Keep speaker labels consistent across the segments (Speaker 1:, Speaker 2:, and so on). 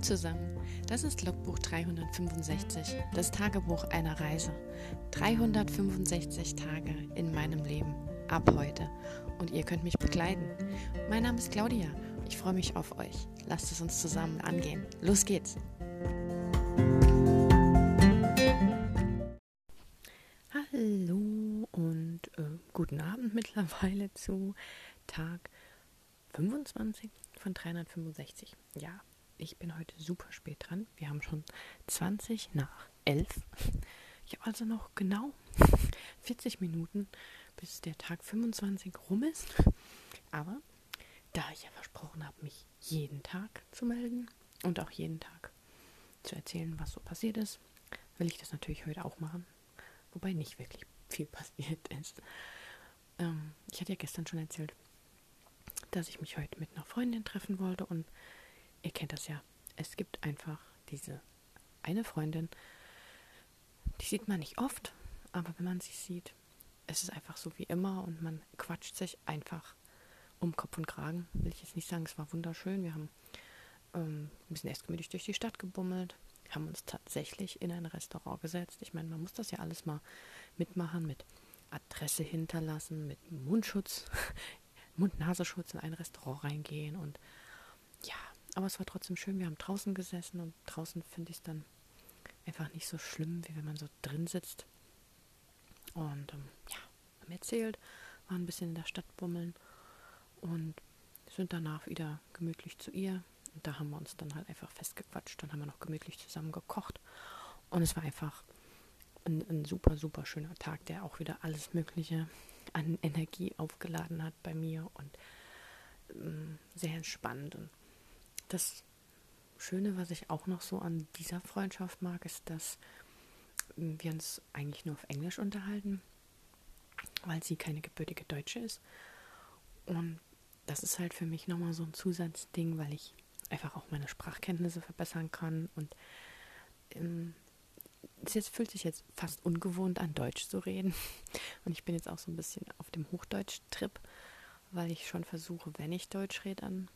Speaker 1: Zusammen, das ist Logbuch 365, das Tagebuch einer Reise. 365 Tage in meinem Leben, ab heute. Und ihr könnt mich begleiten. Mein Name ist Claudia, ich freue mich auf euch. Lasst es uns zusammen angehen. Los geht's! Hallo und äh, guten Abend mittlerweile zu Tag 25 von 365. Ja, ich bin heute super spät dran. Wir haben schon 20 nach 11. Ich habe also noch genau 40 Minuten, bis der Tag 25 rum ist. Aber da ich ja versprochen habe, mich jeden Tag zu melden und auch jeden Tag zu erzählen, was so passiert ist, will ich das natürlich heute auch machen. Wobei nicht wirklich viel passiert ist. Ähm, ich hatte ja gestern schon erzählt, dass ich mich heute mit einer Freundin treffen wollte und ihr kennt das ja. Es gibt einfach diese eine Freundin, die sieht man nicht oft, aber wenn man sie sieht, es ist einfach so wie immer und man quatscht sich einfach um Kopf und Kragen. Will ich jetzt nicht sagen, es war wunderschön. Wir haben ähm, ein bisschen erst gemütlich durch die Stadt gebummelt, haben uns tatsächlich in ein Restaurant gesetzt. Ich meine, man muss das ja alles mal mitmachen, mit Adresse hinterlassen, mit Mundschutz, Mund-Nasenschutz in ein Restaurant reingehen und ja, aber es war trotzdem schön. Wir haben draußen gesessen und draußen finde ich es dann einfach nicht so schlimm, wie wenn man so drin sitzt. Und ähm, ja, haben erzählt, waren ein bisschen in der Stadt bummeln und sind danach wieder gemütlich zu ihr. Und da haben wir uns dann halt einfach festgequatscht. Dann haben wir noch gemütlich zusammen gekocht. Und es war einfach ein, ein super, super schöner Tag, der auch wieder alles Mögliche an Energie aufgeladen hat bei mir und ähm, sehr entspannt. Und das Schöne, was ich auch noch so an dieser Freundschaft mag, ist, dass wir uns eigentlich nur auf Englisch unterhalten, weil sie keine gebürtige Deutsche ist. Und das ist halt für mich nochmal so ein Zusatzding, weil ich einfach auch meine Sprachkenntnisse verbessern kann. Und ähm, es jetzt, fühlt sich jetzt fast ungewohnt an, Deutsch zu reden. Und ich bin jetzt auch so ein bisschen auf dem Hochdeutsch-Trip, weil ich schon versuche, wenn ich Deutsch rede an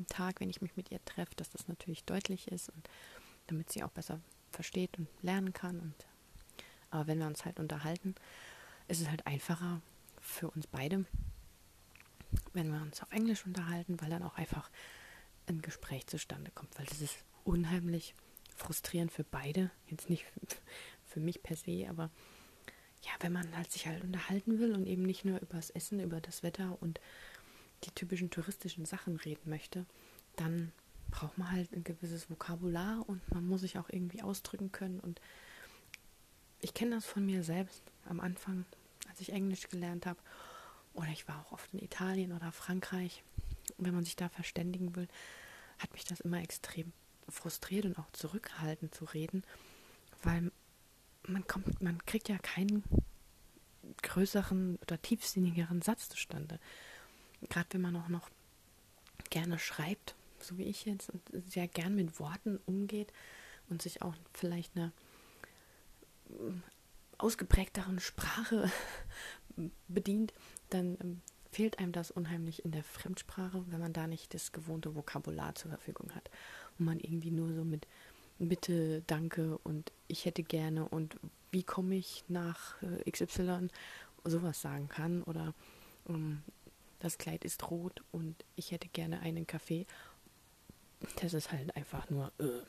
Speaker 1: am Tag, wenn ich mich mit ihr treffe, dass das natürlich deutlich ist und damit sie auch besser versteht und lernen kann. Und aber wenn wir uns halt unterhalten, ist es halt einfacher für uns beide, wenn wir uns auf Englisch unterhalten, weil dann auch einfach ein Gespräch zustande kommt, weil das ist unheimlich frustrierend für beide, jetzt nicht für mich per se, aber ja, wenn man halt sich halt unterhalten will und eben nicht nur über das Essen, über das Wetter und die typischen touristischen Sachen reden möchte, dann braucht man halt ein gewisses Vokabular und man muss sich auch irgendwie ausdrücken können. Und ich kenne das von mir selbst am Anfang, als ich Englisch gelernt habe. Oder ich war auch oft in Italien oder Frankreich. Und wenn man sich da verständigen will, hat mich das immer extrem frustriert und auch zurückgehalten zu reden, weil man kommt, man kriegt ja keinen größeren oder tiefsinnigeren Satz zustande gerade wenn man auch noch gerne schreibt, so wie ich jetzt, und sehr gern mit Worten umgeht und sich auch vielleicht einer mm, ausgeprägteren Sprache bedient, dann ähm, fehlt einem das unheimlich in der Fremdsprache, wenn man da nicht das gewohnte Vokabular zur Verfügung hat. Und man irgendwie nur so mit Bitte, Danke und ich hätte gerne und wie komme ich nach äh, XY sowas sagen kann oder ähm, das Kleid ist rot und ich hätte gerne einen Kaffee. Das ist halt einfach nur. Äh.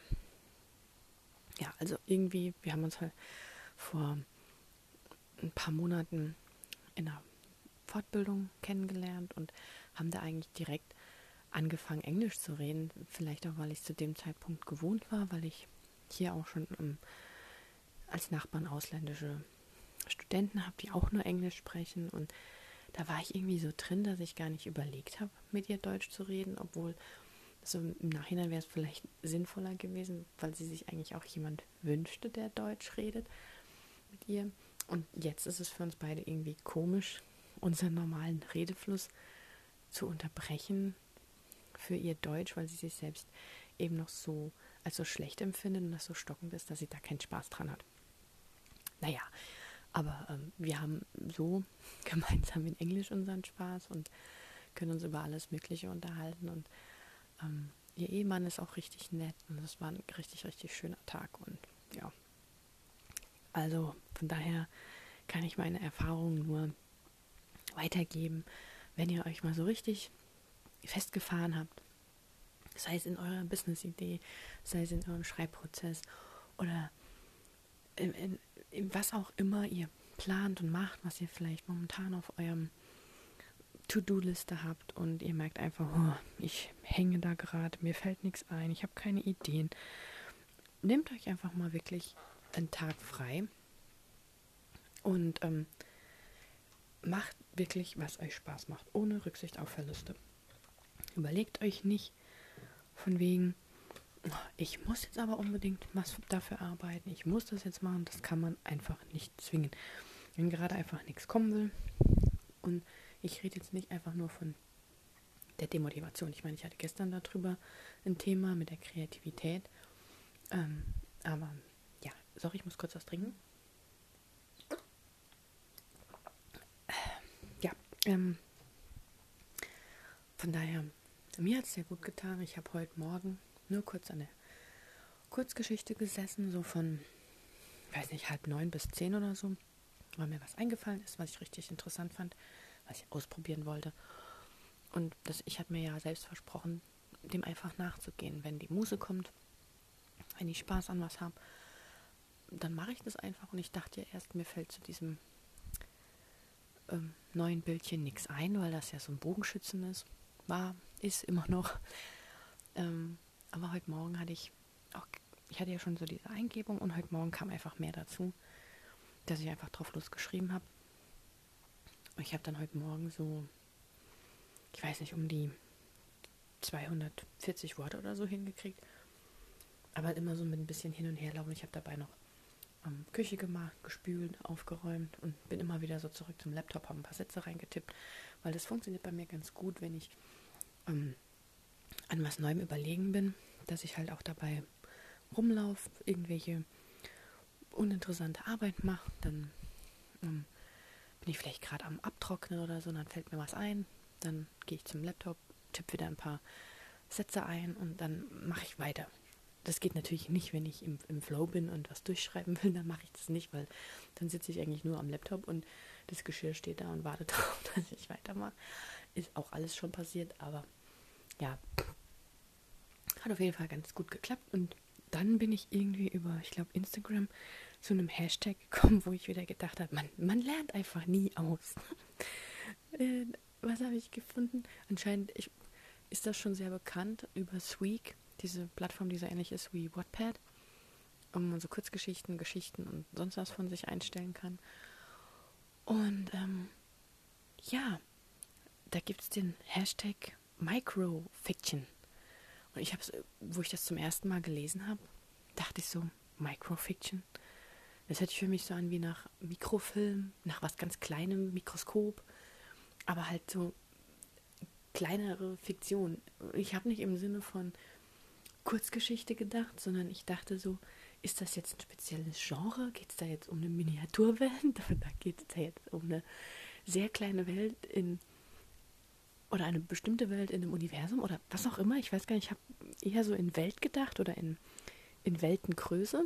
Speaker 1: Ja, also irgendwie, wir haben uns halt vor ein paar Monaten in einer Fortbildung kennengelernt und haben da eigentlich direkt angefangen, Englisch zu reden. Vielleicht auch, weil ich zu dem Zeitpunkt gewohnt war, weil ich hier auch schon um, als Nachbarn ausländische Studenten habe, die auch nur Englisch sprechen und da war ich irgendwie so drin, dass ich gar nicht überlegt habe, mit ihr Deutsch zu reden, obwohl so im Nachhinein wäre es vielleicht sinnvoller gewesen, weil sie sich eigentlich auch jemand wünschte, der Deutsch redet mit ihr. Und jetzt ist es für uns beide irgendwie komisch, unseren normalen Redefluss zu unterbrechen für ihr Deutsch, weil sie sich selbst eben noch so als so schlecht empfindet und das so stockend ist, dass sie da keinen Spaß dran hat. Naja, aber ähm, wir haben so gemeinsam in Englisch unseren Spaß und können uns über alles Mögliche unterhalten. Und ähm, ihr Ehemann ist auch richtig nett und es war ein richtig, richtig schöner Tag und ja. Also von daher kann ich meine Erfahrungen nur weitergeben, wenn ihr euch mal so richtig festgefahren habt, sei es in eurer Business-Idee, sei es in eurem Schreibprozess oder in, in, was auch immer ihr plant und macht, was ihr vielleicht momentan auf eurem To-Do-Liste habt und ihr merkt einfach, oh, ich hänge da gerade, mir fällt nichts ein, ich habe keine Ideen. Nehmt euch einfach mal wirklich einen Tag frei und ähm, macht wirklich, was euch Spaß macht, ohne Rücksicht auf Verluste. Überlegt euch nicht von wegen, ich muss jetzt aber unbedingt was dafür arbeiten, ich muss das jetzt machen, das kann man einfach nicht zwingen. Wenn gerade einfach nichts kommen will und ich rede jetzt nicht einfach nur von der Demotivation. Ich meine, ich hatte gestern darüber ein Thema mit der Kreativität. Ähm, aber ja, sorry, ich muss kurz was trinken. Ja, ähm, von daher, mir hat es sehr gut getan. Ich habe heute Morgen nur kurz an der Kurzgeschichte gesessen, so von, weiß nicht, halb neun bis zehn oder so, weil mir was eingefallen ist, was ich richtig interessant fand was ich ausprobieren wollte. Und das, ich habe mir ja selbst versprochen, dem einfach nachzugehen. Wenn die Muse kommt, wenn ich Spaß an was habe, dann mache ich das einfach. Und ich dachte ja erst, mir fällt zu diesem ähm, neuen Bildchen nichts ein, weil das ja so ein Bogenschützen ist. War, ist immer noch. Ähm, aber heute Morgen hatte ich auch, ich hatte ja schon so diese Eingebung und heute Morgen kam einfach mehr dazu, dass ich einfach drauf losgeschrieben habe. Ich habe dann heute Morgen so, ich weiß nicht, um die 240 Worte oder so hingekriegt. Aber immer so mit ein bisschen hin und her laufen. Ich habe dabei noch ähm, Küche gemacht, gespült, aufgeräumt und bin immer wieder so zurück zum Laptop, habe ein paar Sätze reingetippt, weil das funktioniert bei mir ganz gut, wenn ich ähm, an was Neuem überlegen bin, dass ich halt auch dabei rumlaufe, irgendwelche uninteressante Arbeit mache, dann ähm, bin ich vielleicht gerade am Abtrocknen oder so, und dann fällt mir was ein, dann gehe ich zum Laptop, tippe wieder ein paar Sätze ein und dann mache ich weiter. Das geht natürlich nicht, wenn ich im, im Flow bin und was durchschreiben will, dann mache ich das nicht, weil dann sitze ich eigentlich nur am Laptop und das Geschirr steht da und wartet darauf, dass ich weitermache. Ist auch alles schon passiert, aber ja, hat auf jeden Fall ganz gut geklappt und dann bin ich irgendwie über, ich glaube, Instagram zu einem Hashtag gekommen, wo ich wieder gedacht habe, man, man lernt einfach nie aus. äh, was habe ich gefunden? Anscheinend ich, ist das schon sehr bekannt über Sweek, diese Plattform, die so ähnlich ist wie Wattpad, wo man so Kurzgeschichten, Geschichten und sonst was von sich einstellen kann. Und ähm, ja, da gibt es den Hashtag Microfiction. Und ich habe wo ich das zum ersten Mal gelesen habe, dachte ich so, Microfiction. Das hört sich für mich so an wie nach Mikrofilm, nach was ganz kleinem Mikroskop, aber halt so kleinere Fiktion. Ich habe nicht im Sinne von Kurzgeschichte gedacht, sondern ich dachte so, ist das jetzt ein spezielles Genre? Geht es da jetzt um eine Miniaturwelt? da geht es da jetzt um eine sehr kleine Welt in oder eine bestimmte Welt in einem Universum oder was auch immer. Ich weiß gar nicht, ich habe eher so in Welt gedacht oder in, in Weltengröße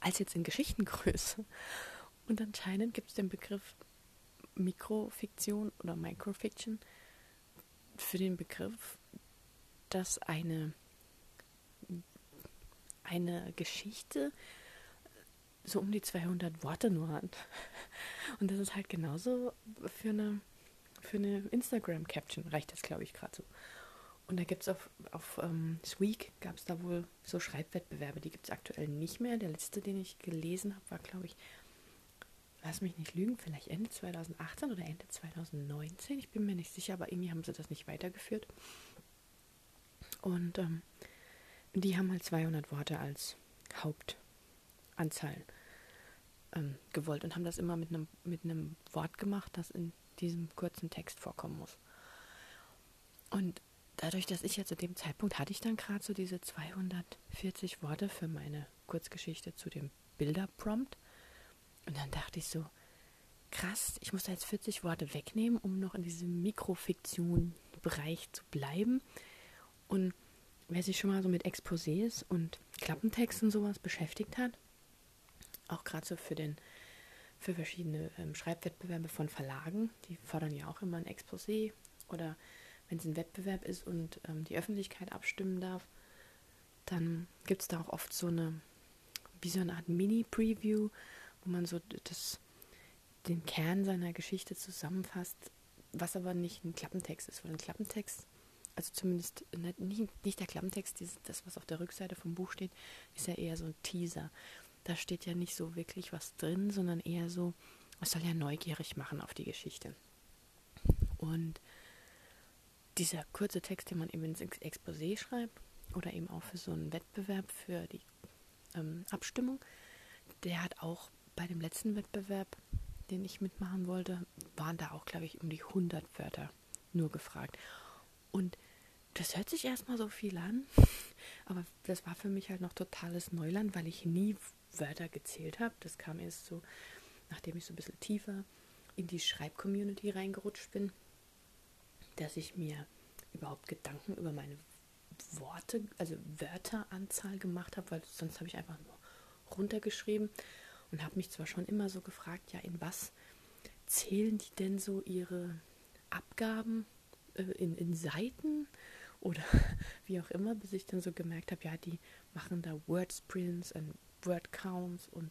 Speaker 1: als jetzt in Geschichtengröße. Und anscheinend gibt es den Begriff Mikrofiktion oder Microfiction für den Begriff, dass eine, eine Geschichte so um die 200 Worte nur hat. Und das ist halt genauso für eine, für eine Instagram-Caption, reicht das, glaube ich, gerade so. Und da gibt es auf, auf ähm, Sweek gab es da wohl so Schreibwettbewerbe, die gibt es aktuell nicht mehr. Der letzte, den ich gelesen habe, war, glaube ich, lass mich nicht lügen, vielleicht Ende 2018 oder Ende 2019. Ich bin mir nicht sicher, aber irgendwie haben sie das nicht weitergeführt. Und ähm, die haben halt 200 Worte als Hauptanzahl ähm, gewollt und haben das immer mit einem mit einem Wort gemacht, das in diesem kurzen Text vorkommen muss. Und dadurch, dass ich ja zu dem Zeitpunkt hatte ich dann gerade so diese 240 Worte für meine Kurzgeschichte zu dem Bilderprompt. Und dann dachte ich so, krass, ich muss da jetzt 40 Worte wegnehmen, um noch in diesem Mikrofiktion-Bereich zu bleiben. Und wer sich schon mal so mit Exposés und Klappentexten sowas beschäftigt hat, auch gerade so für den für verschiedene ähm, Schreibwettbewerbe von Verlagen, die fordern ja auch immer ein Exposé oder wenn es ein Wettbewerb ist und ähm, die Öffentlichkeit abstimmen darf, dann gibt es da auch oft so eine, wie so eine Art Mini-Preview, wo man so das, den Kern seiner Geschichte zusammenfasst, was aber nicht ein Klappentext ist, weil ein Klappentext, also zumindest nicht, nicht der Klappentext, das, was auf der Rückseite vom Buch steht, ist ja eher so ein Teaser. Da steht ja nicht so wirklich was drin, sondern eher so, es soll ja neugierig machen auf die Geschichte. Und dieser kurze Text, den man eben ins Exposé schreibt oder eben auch für so einen Wettbewerb für die ähm, Abstimmung, der hat auch bei dem letzten Wettbewerb, den ich mitmachen wollte, waren da auch, glaube ich, um die 100 Wörter nur gefragt. Und das hört sich erstmal so viel an, aber das war für mich halt noch totales Neuland, weil ich nie Wörter gezählt habe. Das kam erst so, nachdem ich so ein bisschen tiefer in die Schreibcommunity reingerutscht bin dass ich mir überhaupt Gedanken über meine Worte, also Wörteranzahl gemacht habe, weil sonst habe ich einfach nur runtergeschrieben und habe mich zwar schon immer so gefragt, ja, in was zählen die denn so ihre Abgaben äh, in, in Seiten oder wie auch immer, bis ich dann so gemerkt habe, ja, die machen da Word Sprints und Word Counts und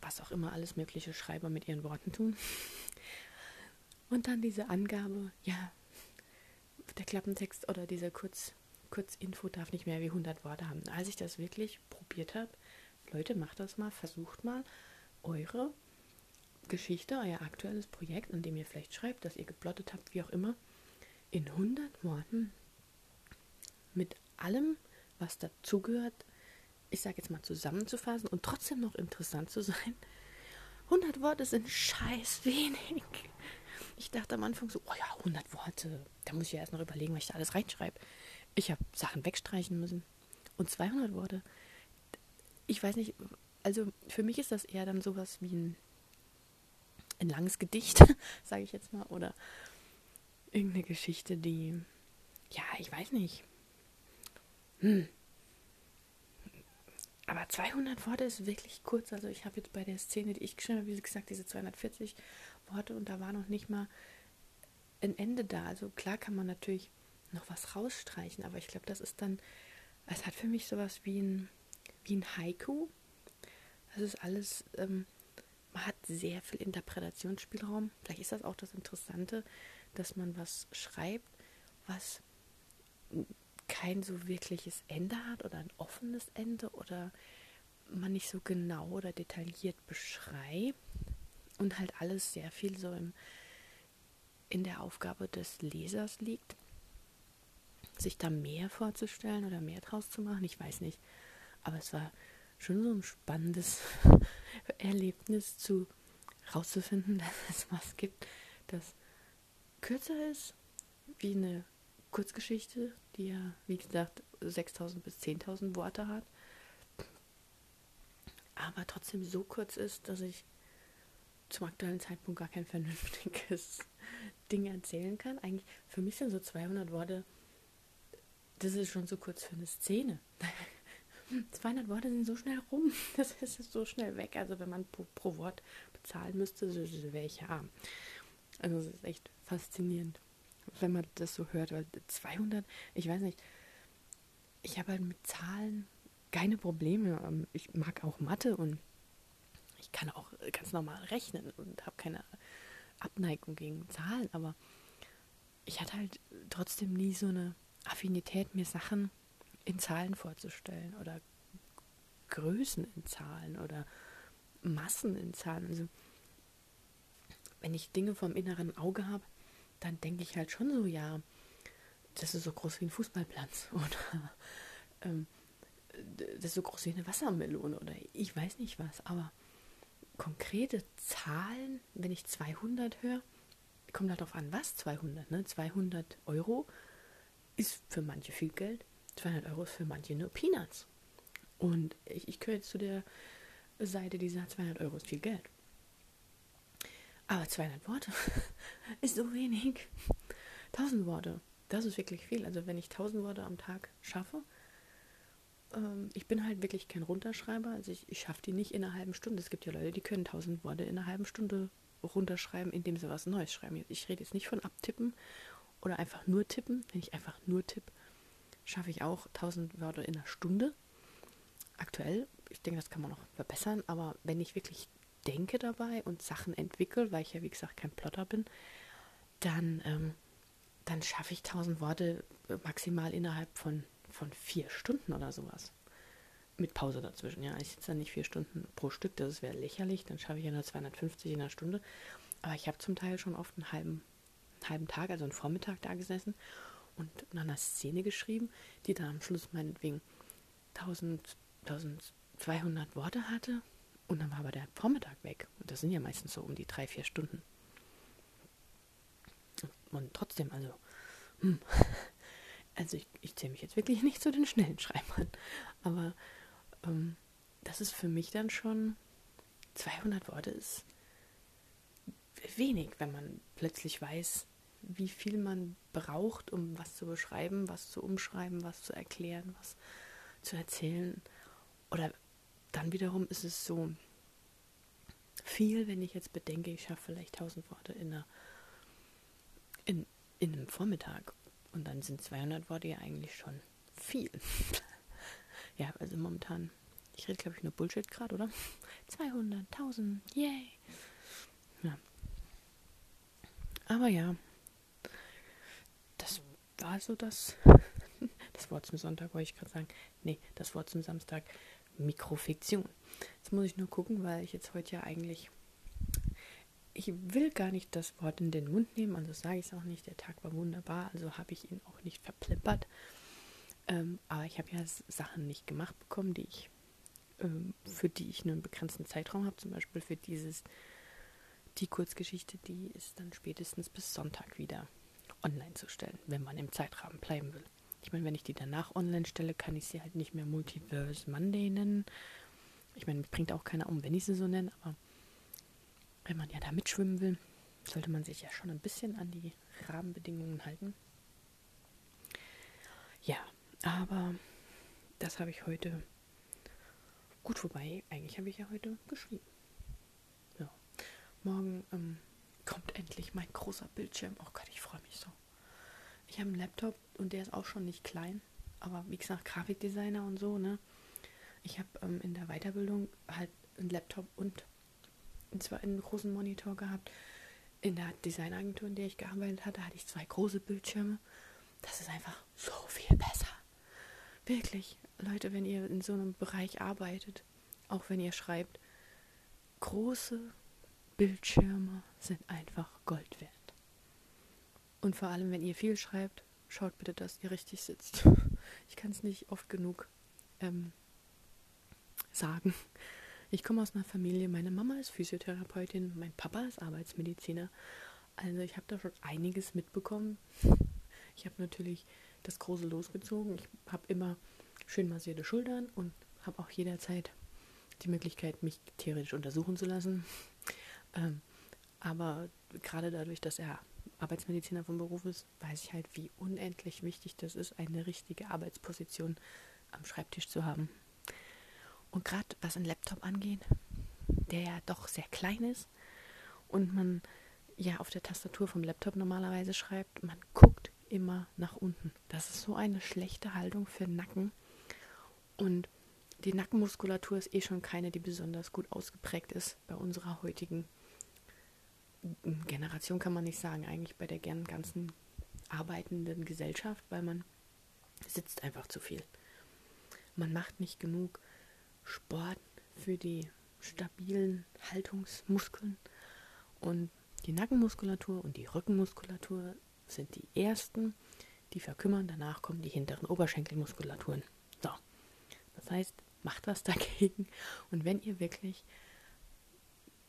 Speaker 1: was auch immer alles mögliche Schreiber mit ihren Worten tun. Und dann diese Angabe, ja, der Klappentext oder dieser Kurz, Kurzinfo darf nicht mehr wie 100 Worte haben. Als ich das wirklich probiert habe, Leute, macht das mal, versucht mal, eure Geschichte, euer aktuelles Projekt, an dem ihr vielleicht schreibt, das ihr geplottet habt, wie auch immer, in 100 Worten mit allem, was dazugehört, ich sage jetzt mal zusammenzufassen und trotzdem noch interessant zu sein. 100 Worte sind scheiß wenig. Ich dachte am Anfang so, oh ja, 100 Worte. Da muss ich ja erst noch überlegen, was ich da alles reinschreibe. Ich habe Sachen wegstreichen müssen. Und 200 Worte. Ich weiß nicht, also für mich ist das eher dann sowas wie ein, ein langes Gedicht, sage ich jetzt mal, oder irgendeine Geschichte, die, ja, ich weiß nicht. Hm. Aber 200 Worte ist wirklich kurz. Also ich habe jetzt bei der Szene, die ich geschrieben habe, wie gesagt, diese 240 Worte und da war noch nicht mal ein Ende da. Also klar kann man natürlich noch was rausstreichen, aber ich glaube, das ist dann, es hat für mich sowas wie ein, wie ein Haiku. Das ist alles, ähm, man hat sehr viel Interpretationsspielraum. Vielleicht ist das auch das Interessante, dass man was schreibt, was kein so wirkliches Ende hat oder ein offenes Ende oder man nicht so genau oder detailliert beschreibt, und halt alles sehr viel so im, in der Aufgabe des Lesers liegt, sich da mehr vorzustellen oder mehr draus zu machen. Ich weiß nicht. Aber es war schon so ein spannendes Erlebnis zu rauszufinden, dass es was gibt, das kürzer ist wie eine Kurzgeschichte, die ja, wie gesagt, 6000 bis 10.000 Worte hat, aber trotzdem so kurz ist, dass ich zum aktuellen Zeitpunkt gar kein vernünftiges Ding erzählen kann. Eigentlich, für mich sind so 200 Worte, das ist schon so kurz für eine Szene. 200 Worte sind so schnell rum, das ist so schnell weg. Also wenn man pro, pro Wort bezahlen müsste, so wäre ich arm. Also es ist echt faszinierend, wenn man das so hört. Weil 200, ich weiß nicht, ich habe halt mit Zahlen keine Probleme. Ähm, ich mag auch Mathe und ich kann auch ganz normal rechnen und habe keine Abneigung gegen Zahlen, aber ich hatte halt trotzdem nie so eine Affinität, mir Sachen in Zahlen vorzustellen oder Größen in Zahlen oder Massen in Zahlen. Also wenn ich Dinge vom inneren Auge habe, dann denke ich halt schon so, ja, das ist so groß wie ein Fußballplatz oder ähm, das ist so groß wie eine Wassermelone oder ich weiß nicht was, aber konkrete Zahlen, wenn ich 200 höre, kommt halt darauf an, was 200. Ne? 200 Euro ist für manche viel Geld, 200 Euro ist für manche nur Peanuts. Und ich, ich gehöre jetzt zu der Seite, die sagt, 200 Euro ist viel Geld. Aber 200 Worte ist so wenig. 1000 Worte das ist wirklich viel. Also wenn ich 1000 Worte am Tag schaffe, ähm, ich bin halt wirklich kein Runterschreiber. Also ich, ich schaffe die nicht in einer halben Stunde. Es gibt ja Leute, die können 1000 Worte in einer halben Stunde runterschreiben, indem sie was Neues schreiben. Ich rede jetzt nicht von abtippen oder einfach nur tippen. Wenn ich einfach nur tippe, schaffe ich auch 1000 Wörter in einer Stunde. Aktuell, ich denke, das kann man noch verbessern, aber wenn ich wirklich denke dabei und Sachen entwickle, weil ich ja wie gesagt kein Plotter bin, dann, ähm, dann schaffe ich 1000 Worte maximal innerhalb von, von vier Stunden oder sowas. Mit Pause dazwischen, ja. Ich sitze dann nicht vier Stunden pro Stück, das wäre lächerlich, dann schaffe ich ja nur 250 in einer Stunde. Aber ich habe zum Teil schon oft einen halben, einen halben Tag, also einen Vormittag da gesessen und nach einer Szene geschrieben, die dann am Schluss meinetwegen 1000, 1200 Worte hatte und dann war aber der Vormittag weg. Und das sind ja meistens so um die drei, vier Stunden. Und trotzdem, also, hm, also ich, ich zähle mich jetzt wirklich nicht zu den schnellen Schreibern. Aber ähm, das ist für mich dann schon 200 Worte ist wenig, wenn man plötzlich weiß, wie viel man braucht, um was zu beschreiben, was zu umschreiben, was zu erklären, was zu erzählen. Oder dann wiederum ist es so viel, wenn ich jetzt bedenke, ich schaffe vielleicht 1000 Worte in, einer, in, in einem Vormittag. Und dann sind 200 Worte ja eigentlich schon viel. ja, also momentan, ich rede glaube ich nur Bullshit gerade, oder? 200, 1000, yay. Ja. Aber ja, das war so das, das Wort zum Sonntag, wollte ich gerade sagen. Nee, das Wort zum Samstag. Mikrofiktion. Jetzt muss ich nur gucken, weil ich jetzt heute ja eigentlich. Ich will gar nicht das Wort in den Mund nehmen, also sage ich es auch nicht. Der Tag war wunderbar, also habe ich ihn auch nicht verplippert. Ähm, aber ich habe ja Sachen nicht gemacht bekommen, die ich, ähm, für die ich nur einen begrenzten Zeitraum habe. Zum Beispiel für dieses, die Kurzgeschichte, die ist dann spätestens bis Sonntag wieder online zu stellen, wenn man im Zeitrahmen bleiben will. Ich meine, wenn ich die danach online stelle, kann ich sie halt nicht mehr Multiverse Monday nennen. Ich meine, bringt auch keiner um, wenn ich sie so nenne, aber wenn man ja da mitschwimmen will, sollte man sich ja schon ein bisschen an die Rahmenbedingungen halten. Ja, aber das habe ich heute gut vorbei. Eigentlich habe ich ja heute geschrieben. Ja. Morgen ähm, kommt endlich mein großer Bildschirm. Oh Gott, ich freue mich so. Ich habe einen Laptop und der ist auch schon nicht klein, aber wie gesagt, Grafikdesigner und so, ne? Ich habe ähm, in der Weiterbildung halt einen Laptop und, und zwar einen großen Monitor gehabt. In der Designagentur, in der ich gearbeitet hatte, hatte ich zwei große Bildschirme. Das ist einfach so viel besser. Wirklich, Leute, wenn ihr in so einem Bereich arbeitet, auch wenn ihr schreibt, große Bildschirme sind einfach Gold wert. Und vor allem, wenn ihr viel schreibt, schaut bitte, dass ihr richtig sitzt. Ich kann es nicht oft genug ähm, sagen. Ich komme aus einer Familie, meine Mama ist Physiotherapeutin, mein Papa ist Arbeitsmediziner. Also ich habe da schon einiges mitbekommen. Ich habe natürlich das große losgezogen. Ich habe immer schön massierte Schultern und habe auch jederzeit die Möglichkeit, mich theoretisch untersuchen zu lassen. Ähm, aber gerade dadurch, dass er Arbeitsmediziner vom Beruf ist, weiß ich halt, wie unendlich wichtig das ist, eine richtige Arbeitsposition am Schreibtisch zu haben. Und gerade was ein Laptop angeht, der ja doch sehr klein ist und man ja auf der Tastatur vom Laptop normalerweise schreibt, man guckt immer nach unten. Das ist so eine schlechte Haltung für den Nacken. Und die Nackenmuskulatur ist eh schon keine, die besonders gut ausgeprägt ist bei unserer heutigen Generation kann man nicht sagen, eigentlich bei der ganzen arbeitenden Gesellschaft, weil man sitzt einfach zu viel. Man macht nicht genug Sport für die stabilen Haltungsmuskeln und die Nackenmuskulatur und die Rückenmuskulatur sind die ersten, die verkümmern. Danach kommen die hinteren Oberschenkelmuskulaturen. So, das heißt, macht was dagegen. Und wenn ihr wirklich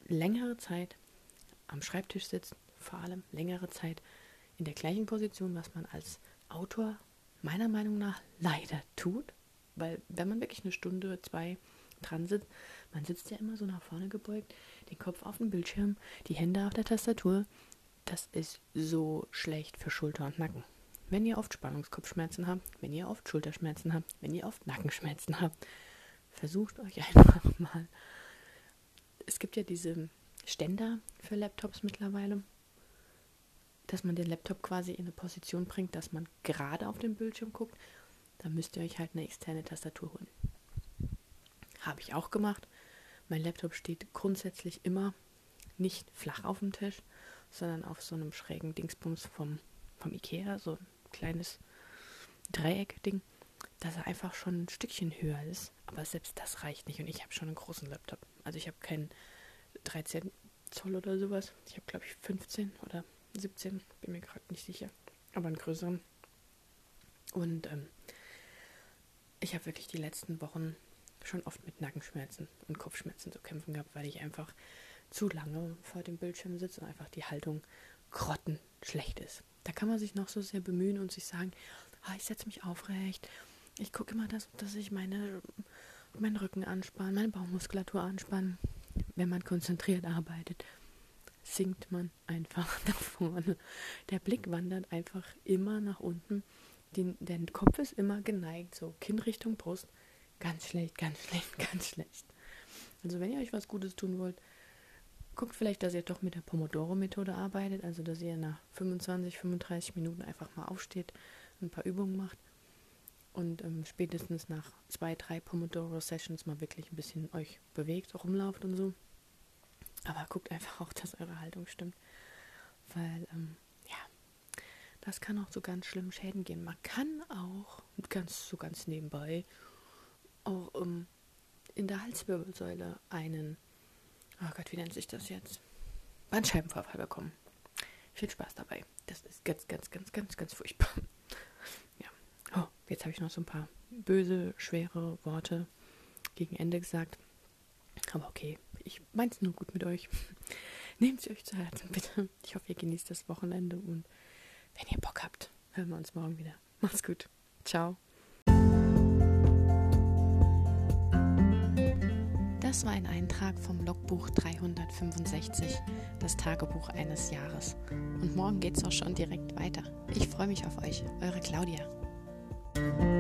Speaker 1: längere Zeit am Schreibtisch sitzt, vor allem längere Zeit in der gleichen Position, was man als Autor meiner Meinung nach leider tut. Weil wenn man wirklich eine Stunde, zwei dran sitzt, man sitzt ja immer so nach vorne gebeugt, den Kopf auf dem Bildschirm, die Hände auf der Tastatur. Das ist so schlecht für Schulter und Nacken. wenn ihr oft Spannungskopfschmerzen habt, wenn ihr oft Schulterschmerzen habt, wenn ihr oft Nackenschmerzen habt, versucht euch einfach mal. Es gibt ja diese Ständer für Laptops mittlerweile, dass man den Laptop quasi in eine Position bringt, dass man gerade auf den Bildschirm guckt. Da müsst ihr euch halt eine externe Tastatur holen. Habe ich auch gemacht. Mein Laptop steht grundsätzlich immer nicht flach auf dem Tisch, sondern auf so einem schrägen Dingsbums vom, vom Ikea, so ein kleines Dreieck-Ding, dass er einfach schon ein Stückchen höher ist. Aber selbst das reicht nicht und ich habe schon einen großen Laptop. Also ich habe keinen 13 Zoll oder sowas. Ich habe, glaube ich, 15 oder 17, bin mir gerade nicht sicher. Aber einen größeren. Und ähm, ich habe wirklich die letzten Wochen schon oft mit Nackenschmerzen und Kopfschmerzen zu kämpfen gehabt, weil ich einfach zu lange vor dem Bildschirm sitze und einfach die Haltung grottenschlecht ist. Da kann man sich noch so sehr bemühen und sich sagen, ah, ich setze mich aufrecht, ich gucke immer, dass, dass ich meine, meinen Rücken anspanne, meine Baumuskulatur anspanne. Wenn man konzentriert arbeitet, sinkt man einfach nach vorne. Der Blick wandert einfach immer nach unten. Die, der Kopf ist immer geneigt, so Kinn Richtung Brust. Ganz schlecht, ganz schlecht, ganz schlecht. Also wenn ihr euch was Gutes tun wollt, guckt vielleicht, dass ihr doch mit der Pomodoro-Methode arbeitet, also dass ihr nach 25, 35 Minuten einfach mal aufsteht, ein paar Übungen macht und ähm, spätestens nach zwei, drei Pomodoro-Sessions mal wirklich ein bisschen euch bewegt, rumlauft und so. Aber guckt einfach auch, dass eure Haltung stimmt, weil ähm, ja, das kann auch zu ganz schlimmen Schäden gehen. Man kann auch ganz so ganz nebenbei auch ähm, in der Halswirbelsäule einen, oh Gott, wie nennt sich das jetzt? Bandscheibenvorfall bekommen. Viel Spaß dabei. Das ist ganz, ganz, ganz, ganz, ganz furchtbar. Jetzt habe ich noch so ein paar böse, schwere Worte gegen Ende gesagt. Aber okay, ich meine es nur gut mit euch. Nehmt sie euch zu Herzen, bitte. Ich hoffe, ihr genießt das Wochenende und wenn ihr Bock habt, hören wir uns morgen wieder. Macht's gut. Ciao. Das war ein Eintrag vom Logbuch 365, das Tagebuch eines Jahres. Und morgen geht's auch schon direkt weiter. Ich freue mich auf euch, eure Claudia. Thank you.